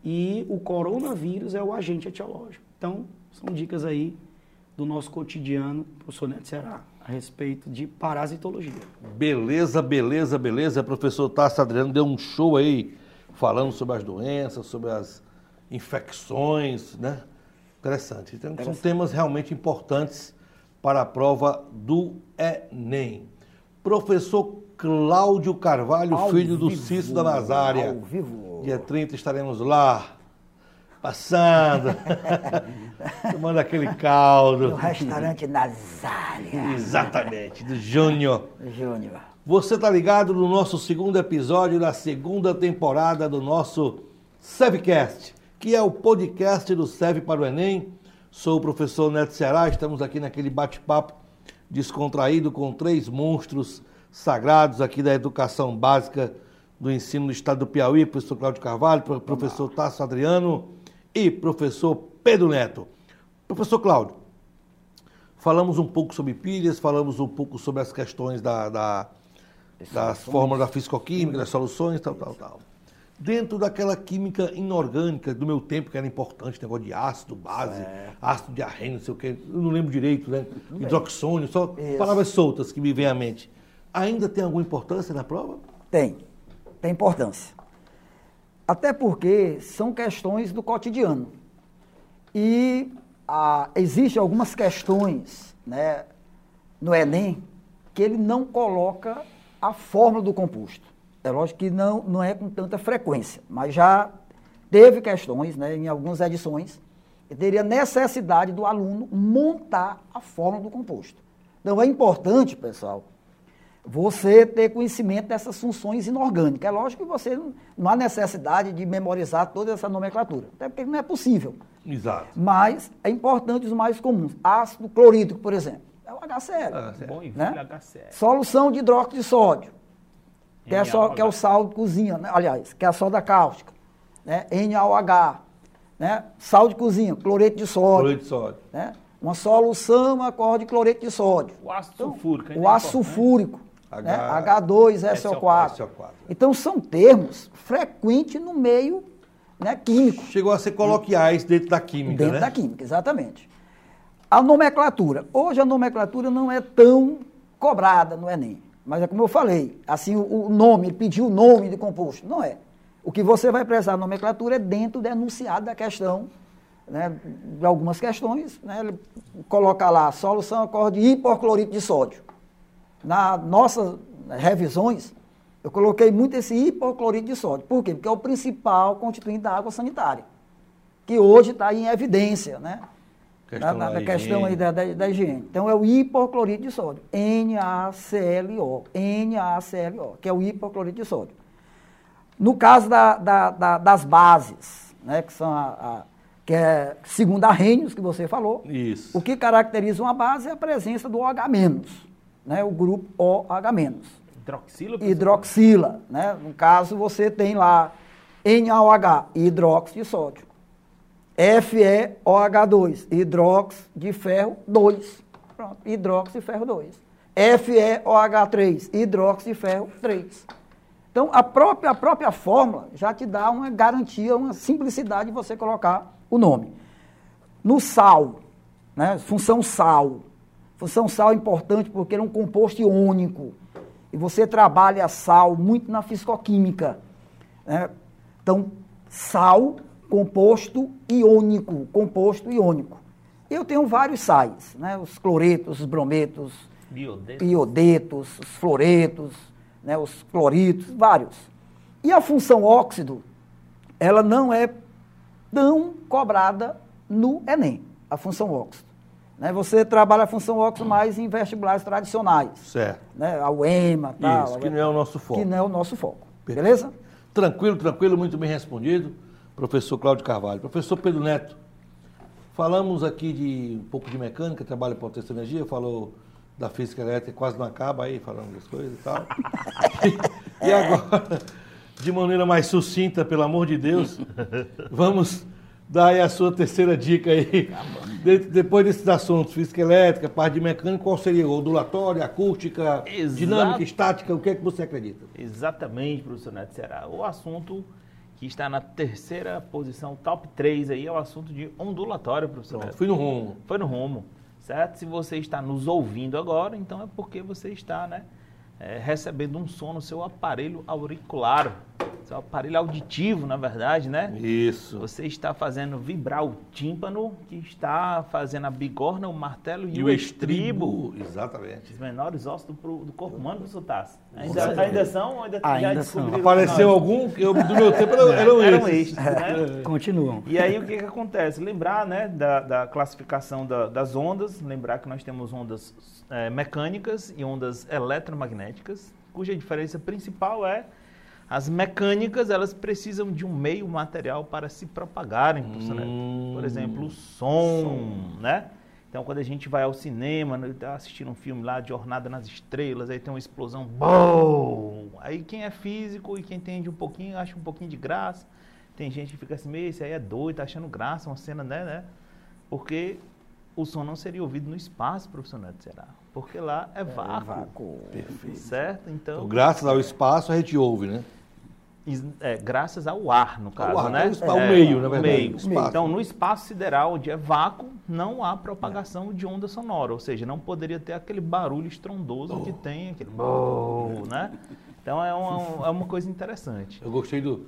E o coronavírus é o agente etiológico. Então, são dicas aí do nosso cotidiano, professor Neto Ceará, a respeito de parasitologia. Beleza, beleza, beleza. Professor Tasso Adriano deu um show aí falando sobre as doenças, sobre as infecções, né? Interessante. Então, são temas realmente importantes para a prova do Enem. Professor Cláudio Carvalho, Ao filho do vivo, Cício da Nazária. ao vivo. Dia 30 estaremos lá, passando, tomando aquele No caldo. restaurante Nazária. Exatamente, do Júnior. Júnior. Você tá ligado no nosso segundo episódio da segunda temporada do nosso SEVcast, que é o podcast do SEV para o Enem. Sou o professor Neto Ceará, estamos aqui naquele bate-papo descontraído com três monstros sagrados aqui da educação básica do ensino do estado do Piauí, professor Cláudio Carvalho, pro- professor Tasso Adriano e professor Pedro Neto. Professor Cláudio, Falamos um pouco sobre pilhas, falamos um pouco sobre as questões da, da, das fórmulas da fisicoquímica, das soluções, tal, tal, tal. Dentro daquela química inorgânica do meu tempo, que era importante, negócio de ácido, base, ácido de arrênio, não sei o quê, eu não lembro direito, né? Hidroxônio, só Isso. palavras soltas que me vêm à mente. Ainda tem alguma importância na prova? Tem, tem importância. Até porque são questões do cotidiano. E ah, existem algumas questões né, no Enem que ele não coloca a fórmula do composto. É lógico que não, não é com tanta frequência, mas já teve questões né, em algumas edições que teria necessidade do aluno montar a fórmula do composto. Então é importante, pessoal, você ter conhecimento dessas funções inorgânicas. É lógico que você não, não há necessidade de memorizar toda essa nomenclatura, até porque não é possível. Exato. Mas é importante os mais comuns. Ácido clorídrico, por exemplo, é o HCl. Ah, certo. Bom e né? HCl. Solução de hidróxido de sódio, que é, só, que é o sal de cozinha, né? aliás, que é a soda cáustica, né? NaOH, né? sal de cozinha, cloreto de sódio, Cloreto de sódio. né? uma solução a cor de cloreto de sódio. O ácido sulfúrico. ainda O é ácido sulfúrico, H- né? H2SO4. SO4. Então são termos frequentes no meio né, químico, Chegou a ser coloquiais dentro da química, dentro né? da química, exatamente. A nomenclatura. Hoje a nomenclatura não é tão cobrada no Enem. Mas é como eu falei, assim, o, nome, ele pediu o nome de composto. Não é. O que você vai precisar na nomenclatura é dentro do enunciado da questão, né, de algumas questões, né, ele coloca lá solução ocorre de hipoclorito de sódio. Nas nossas revisões, eu coloquei muito esse hipoclorito de sódio. Por quê? Porque é o principal constituinte da água sanitária, que hoje está em evidência, né? Questão na, na da questão aí da, da, da higiene. Então é o hipoclorito de sódio, NaClO, NaClO, que é o hipoclorito de sódio. No caso da- da- da- das bases, né, que são a, a- que é segundo Arrhenius, que você falou, Isso. o que caracteriza uma base é a presença do OH-, né, o grupo OH-. Hidroxila? Hidroxila, né? No caso, você tem lá NaOH, hidróxido de sódio. FeOH2, hidróxido de ferro 2. Pronto, hidróxido de ferro 2. FeOH3, hidróxido de ferro 3. Então, a própria, a própria fórmula já te dá uma garantia, uma simplicidade de você colocar o nome. No sal, né? função sal. Função sal é importante porque ele é um composto iônico. E você trabalha sal muito na fisicoquímica. né? Então, sal, composto iônico, composto iônico. Eu tenho vários sais, né? os cloretos, os brometos, Biodeto. iodetos, os fluoretos, né, os cloritos, vários. E a função óxido, ela não é tão cobrada no Enem, a função óxido. Né, você trabalha a função óxido mais em vestibulares tradicionais, Certo. né, a UEMA, tal, Isso, que não é o nosso foco. que não é o nosso foco. Perfeito. Beleza? Tranquilo, tranquilo, muito bem respondido, professor Cláudio Carvalho. Professor Pedro Neto, falamos aqui de um pouco de mecânica, trabalho em potência de energia, falou da física elétrica, quase não acaba aí, falando das coisas e tal. e agora, de maneira mais sucinta, pelo amor de Deus, vamos dar aí a sua terceira dica aí. De- depois desses assuntos, física elétrica, parte de mecânica, qual seria? Ondulatória, acústica, Exato. dinâmica, estática, o que é que você acredita? Exatamente, professor Neto Ceará. O assunto que está na terceira posição, top 3 aí, é o assunto de ondulatório, professor Pronto, fui no rumo. Foi no rumo, certo? Se você está nos ouvindo agora, então é porque você está, né, é, recebendo um som no seu aparelho auricular, seu aparelho auditivo, na verdade, né? Isso. Você está fazendo vibrar o tímpano, que está fazendo a bigorna, o martelo e, o estribo. Exatamente. Os menores ossos do, do corpo humano, professor certeza. Ainda, ainda são? ou Ainda, já Ainda são. Apareceu algum que eu, do meu tempo eram, eram não- eram esses. estes, né? Continuam. E aí o que, que acontece? Lembrar né, da, da classificação da- das ondas, lembrar que nós temos ondas eh, mecânicas e ondas eletromagnéticas, cuja diferença principal é as mecânicas, elas precisam de um meio material para se propagarem, Neto. Hum. Por exemplo, o som, né? Então, quando a gente vai ao cinema, né, tá assistindo um filme lá, de Jornada nas Estrelas, aí tem uma explosão, BOM! Aí quem é físico e quem entende um pouquinho, acha um pouquinho de graça. Tem gente que fica assim, meio, esse aí é doido, tá achando graça, uma cena, né, né? Porque o som não seria ouvido no espaço, professor Neto, será? Porque lá é vácuo, vácuo. certo? Então, Então, graças ao espaço a gente ouve, né? É, graças ao ar, no caso, ar, né? é o espa- o meio, na verdade, meio. espaço. Então, no espaço sideral, onde é vácuo, não há propagação de onda sonora, ou seja, não poderia ter aquele barulho estrondoso que tem, aquele "bom", né? Então, é uma, é uma coisa interessante. Eu gostei do.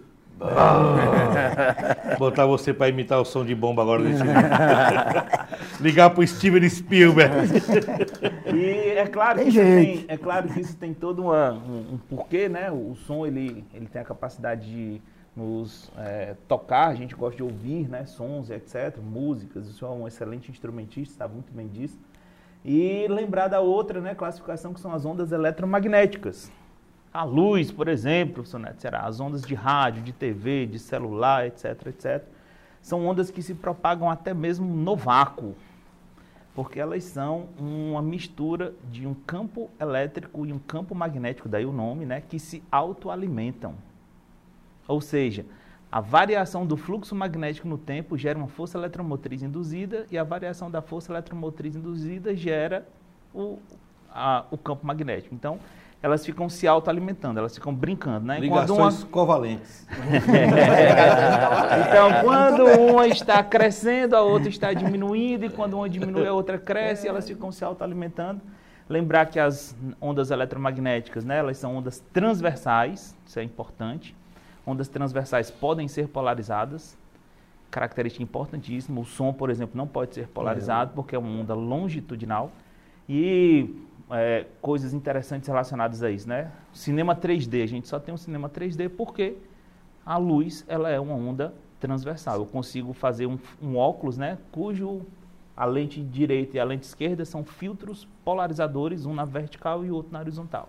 Botar você para imitar o som de bomba agora desse Ligar pro Steven Spielberg. E é claro, que Tem isso tem, é claro que isso tem todo uma- um, um porquê, né? O som ele, ele tem a capacidade de nos é, tocar, a gente gosta de ouvir né? sons, etc., músicas. Isso é um excelente instrumentista, sabe muito bem disso. E lembrar da outra né, classificação que são as ondas eletromagnéticas. A luz, por exemplo, professor Neto, as ondas de rádio, de TV, de celular, etc, etc. São ondas que se propagam até mesmo no vácuo porque elas são uma mistura de um campo elétrico e um campo magnético, daí o nome, né, que se autoalimentam. Ou seja, a variação do fluxo magnético no tempo gera uma força eletromotriz induzida e a variação da força eletromotriz induzida gera o, a- o campo magnético. Então, elas ficam se autoalimentando, elas ficam brincando, né? Quando uma- Ligações covalentes. então, quando uma está crescendo, a outra está diminuindo, e quando uma diminui, a outra cresce, elas ficam se autoalimentando. Lembrar que as ondas eletromagnéticas, né, elas são ondas transversais, isso é importante. Ondas transversais podem ser polarizadas, característica importantíssima. O som, por exemplo, não pode ser polarizado, porque é uma onda longitudinal. E é, coisas interessantes relacionadas a isso, né? Cinema 3D, a gente só tem um cinema 3D porque a luz ela é uma onda transversal. Eu consigo fazer um, um óculos, né, cujo A lente direita e a lente esquerda são filtros polarizadores, um na vertical e outro na horizontal.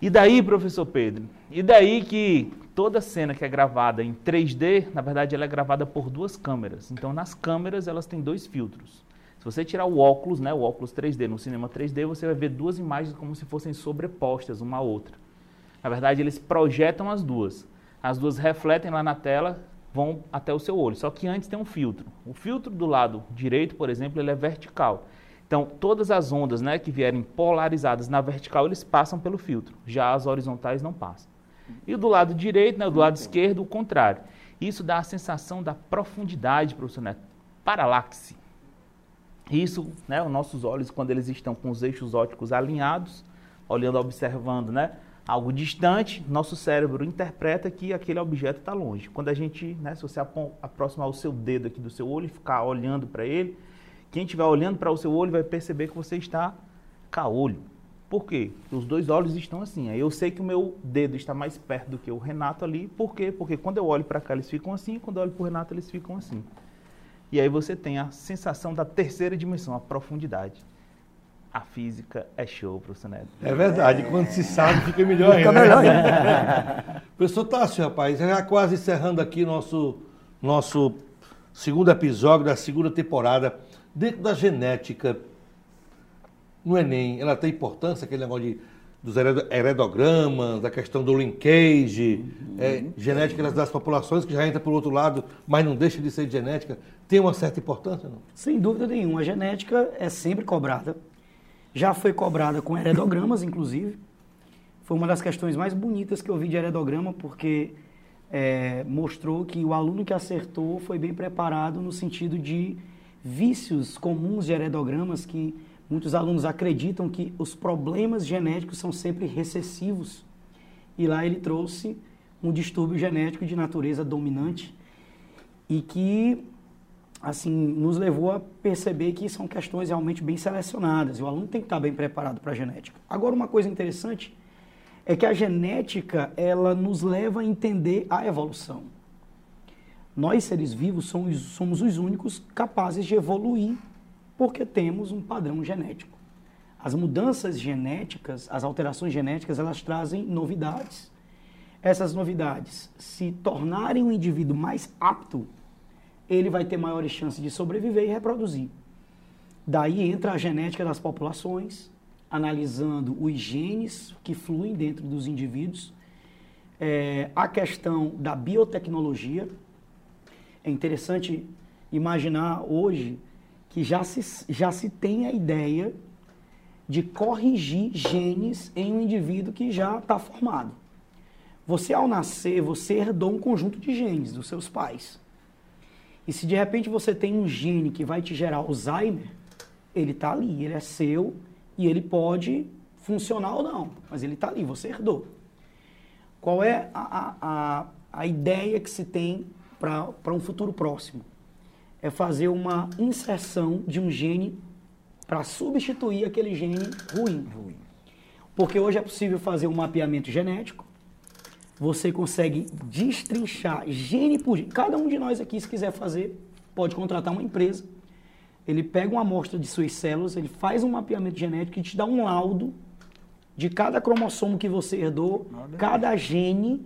E daí, professor Pedro? E daí que toda cena que é gravada em 3D, na verdade, ela é gravada por duas câmeras. Então, nas câmeras, elas têm dois filtros. Você tirar o óculos, né, o óculos 3D, no cinema 3D, você vai ver duas imagens como se fossem sobrepostas uma à outra. Na verdade, eles projetam as duas. As duas refletem lá na tela, vão até o seu olho. Só que antes tem um filtro. O filtro do lado direito, por exemplo, ele é vertical. Então, todas as ondas né, que vierem polarizadas na vertical, eles passam pelo filtro. Já as horizontais não passam. E do lado direito, né, do lado esquerdo, o contrário. Isso dá a sensação da profundidade, professor Neto. Paralaxe. Isso, né, os nossos olhos, quando eles estão com os eixos ópticos alinhados, olhando, observando né, algo distante, nosso cérebro interpreta que aquele objeto está longe. Quando a gente, né, se você aproximar o seu dedo aqui do seu olho e ficar olhando para ele, quem estiver olhando para o seu olho vai perceber que você está caolho. Por quê? Os dois olhos estão assim. Eu sei que o meu dedo está mais perto do que o Renato ali. Por quê? Porque quando eu olho para cá eles ficam assim, quando eu olho para o Renato eles ficam assim. E aí você tem a sensação da terceira dimensão, a profundidade. A física é show, professor Neto. É verdade, quando se sabe fica melhor ainda. Fica melhor ainda. professor Tássio, rapaz, já quase encerrando aqui nosso, nosso segundo episódio da segunda temporada. Dentro da genética, no Enem, ela tem importância, aquele negócio de, dos heredogramas, da questão do linkage, uhum. é, genética das populações, que já entra por outro lado, mas não deixa de ser genética, tem uma certa importância, não? Sem dúvida nenhuma. A genética é sempre cobrada. Já foi cobrada com heredogramas, inclusive. Foi uma das questões mais bonitas que eu vi de heredograma, porque é, mostrou que o aluno que acertou foi bem preparado no sentido de vícios comuns de heredogramas que muitos alunos acreditam que os problemas genéticos são sempre recessivos. E lá ele trouxe um distúrbio genético de natureza dominante e que assim nos levou a perceber que são questões realmente bem selecionadas. E o aluno tem que estar bem preparado para a genética. Agora uma coisa interessante é que a genética ela nos leva a entender a evolução. Nós, seres vivos, somos, somos os únicos capazes de evoluir porque temos um padrão genético. As mudanças genéticas, as alterações genéticas, elas trazem novidades. Essas novidades, se tornarem o indivíduo mais apto, ele vai ter maiores chances de sobreviver e reproduzir. Daí entra a genética das populações, analisando os genes que fluem dentro dos indivíduos, é, a questão da biotecnologia, é interessante imaginar hoje que já se, já se tem a ideia de corrigir genes em um indivíduo que já está formado. Você, ao nascer, você herdou um conjunto de genes dos seus pais. E se de repente você tem um gene que vai te gerar Alzheimer, ele está ali, ele é seu e ele pode funcionar ou não, mas ele está ali, você herdou. Qual é a, a, a ideia que se tem para um futuro próximo. É fazer uma inserção de um gene para substituir aquele gene ruim. ruim. Porque hoje é possível fazer um mapeamento genético, você consegue destrinchar gene por gene. Cada um de nós aqui, se quiser fazer, pode contratar uma empresa. Ele pega uma amostra de suas células, ele faz um mapeamento genético e te dá um laudo de cada cromossomo que você herdou, cada gene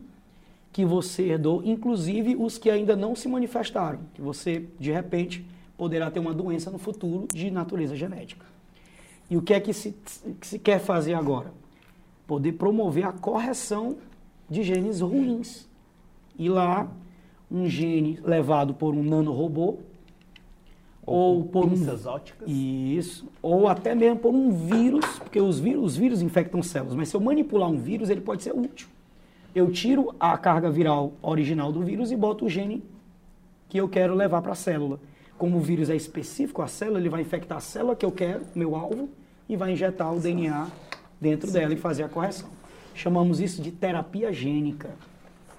que você herdou, inclusive os que ainda não se manifestaram, que você, de repente, poderá ter uma doença no futuro de natureza genética. E o que é que se, que se quer fazer agora? Poder promover a correção de genes ruins. E lá, um gene levado por um nanorobô, ou, ou por pinças um, óticas. Isso, ou até mesmo por um vírus, porque os vírus, os vírus infectam células, mas se eu manipular um vírus, ele pode ser útil eu tiro a carga viral original do vírus e boto o gene que eu quero levar para a célula. Como o vírus é específico à célula, ele vai infectar a célula que eu quero, meu alvo, e vai injetar o DNA dentro dela e fazer a correção. Chamamos isso de terapia gênica.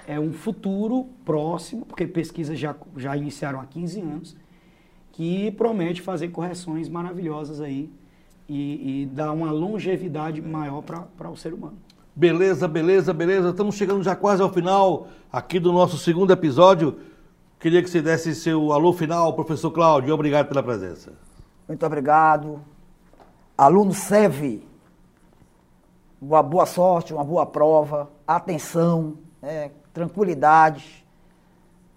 É um futuro próximo, porque pesquisas já, já iniciaram há 15 anos, que promete fazer correções maravilhosas aí e, e dar uma longevidade maior para o ser humano. Beleza, beleza, beleza. Estamos chegando já quase ao final aqui do nosso segundo episódio. Queria que você desse seu alô final, professor Cláudio. Obrigado pela presença. Muito obrigado. Aluno SEV, uma boa sorte, uma boa prova, atenção, né, tranquilidade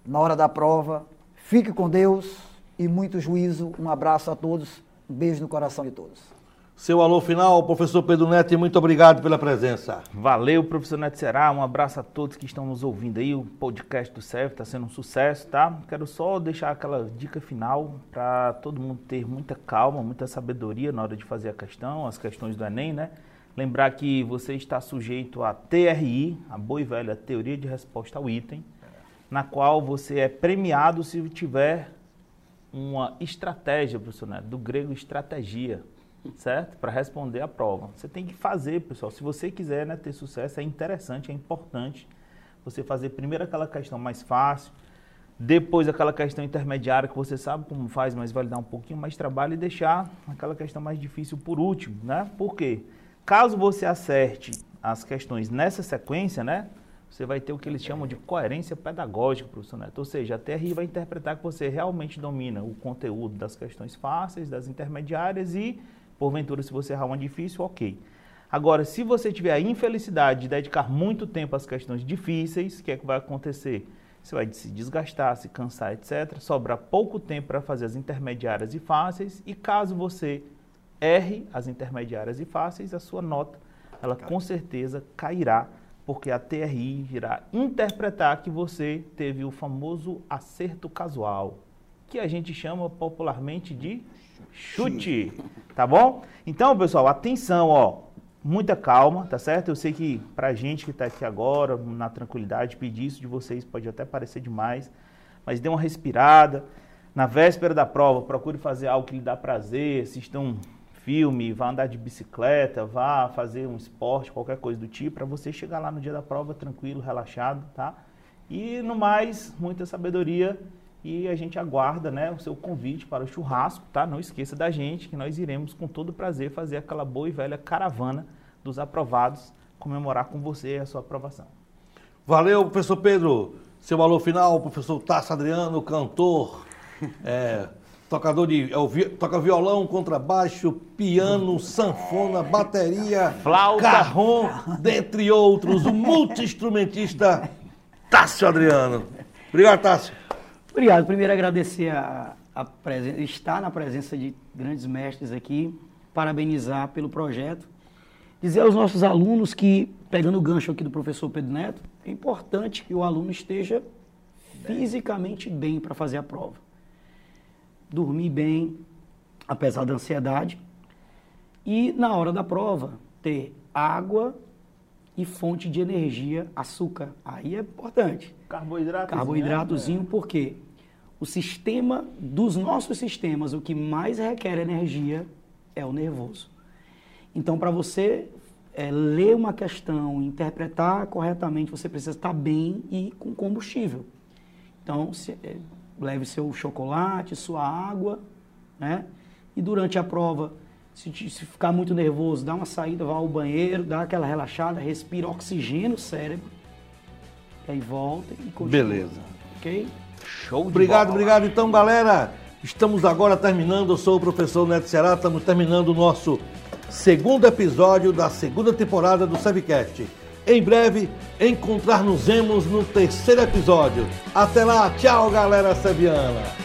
na hora da prova. Fique com Deus e muito juízo. Um abraço a todos, um beijo no coração de todos. Seu alô final, professor Pedro Neto, e muito obrigado pela presença. Valeu, professor Neto Será. Um abraço a todos que estão nos ouvindo aí. O podcast do CEF está sendo um sucesso, tá? Quero só deixar aquela dica final para todo mundo ter muita calma, muita sabedoria na hora de fazer a questão, as questões do Enem, né? Lembrar que você está sujeito a TRI, a boa e velha Teoria de Resposta ao Item, na qual você é premiado se tiver uma estratégia, professor Neto, do grego estratégia certo? Para responder a prova. Você tem que fazer, pessoal. Se você quiser né, ter sucesso, é interessante, é importante você fazer primeiro aquela questão mais fácil, depois aquela questão intermediária que você sabe como faz, mas vai dar um pouquinho mais trabalho e deixar aquela questão mais difícil por último, né? Por quê? Caso você acerte as questões nessa sequência, né? Você vai ter o que eles chamam de coerência pedagógica, professor Neto. Ou seja, a TRI vai interpretar que você realmente domina o conteúdo das questões fáceis, das intermediárias e Porventura, se você errar uma difícil, ok. Agora, se você tiver a infelicidade de dedicar muito tempo às questões difíceis, o que é que vai acontecer? Você vai se desgastar, se cansar, etc. Sobra pouco tempo para fazer as intermediárias e fáceis. E caso você erre as intermediárias e fáceis, a sua nota, ela com certeza cairá, porque a TRI irá interpretar que você teve o famoso acerto casual, que a gente chama popularmente de chute, tá bom? Então, pessoal, atenção, ó, muita calma, tá certo? Eu sei que pra gente que tá aqui agora, na tranquilidade, pedir isso de vocês pode até parecer demais, mas dê uma respirada. Na véspera da prova, procure fazer algo que lhe dá prazer, assista um filme, vá andar de bicicleta, vá fazer um esporte, qualquer coisa do tipo, para você chegar lá no dia da prova tranquilo, relaxado, tá? E no mais, muita sabedoria e a gente aguarda né, o seu convite para o churrasco, tá? Não esqueça da gente, que nós iremos com todo prazer fazer aquela boa e velha caravana dos aprovados, comemorar com você a sua aprovação. Valeu, professor Pedro. Seu valor final, professor Tasso Adriano, cantor, é, tocador de. É, vi, toca violão, contrabaixo, piano, sanfona, bateria, flauta, carrom, dentre outros, o multi-instrumentista Tássio Adriano. Obrigado, Tássio. Obrigado. Primeiro agradecer a, a presença, estar na presença de grandes mestres aqui, parabenizar pelo projeto. Dizer aos nossos alunos que, pegando o gancho aqui do professor Pedro Neto, é importante que o aluno esteja fisicamente bem para fazer a prova. Dormir bem, apesar da ansiedade. E na hora da prova, ter água e fonte de energia, açúcar. Aí é importante. Carboidrato. Carboidratozinho, né? por quê? o sistema dos nossos sistemas, o que mais requer energia é o nervoso. Então, para você é, ler uma questão, interpretar corretamente, você precisa estar bem e com combustível. Então, se, é, leve seu chocolate, sua água, né? E durante a prova, se, se, ficar muito nervoso, dá uma saída, vá ao banheiro, dá aquela relaxada, respira oxigênio no cérebro, e aí volta e continua. Beleza. Ok? Show de Obrigado, bola. obrigado. Então, galera, estamos agora terminando. Eu sou o professor Neto Ceará, estamos terminando o nosso segundo episódio da segunda temporada do Sevcast. Em breve, encontrar-nos-emos no terceiro episódio. Até lá, tchau, galera seviana.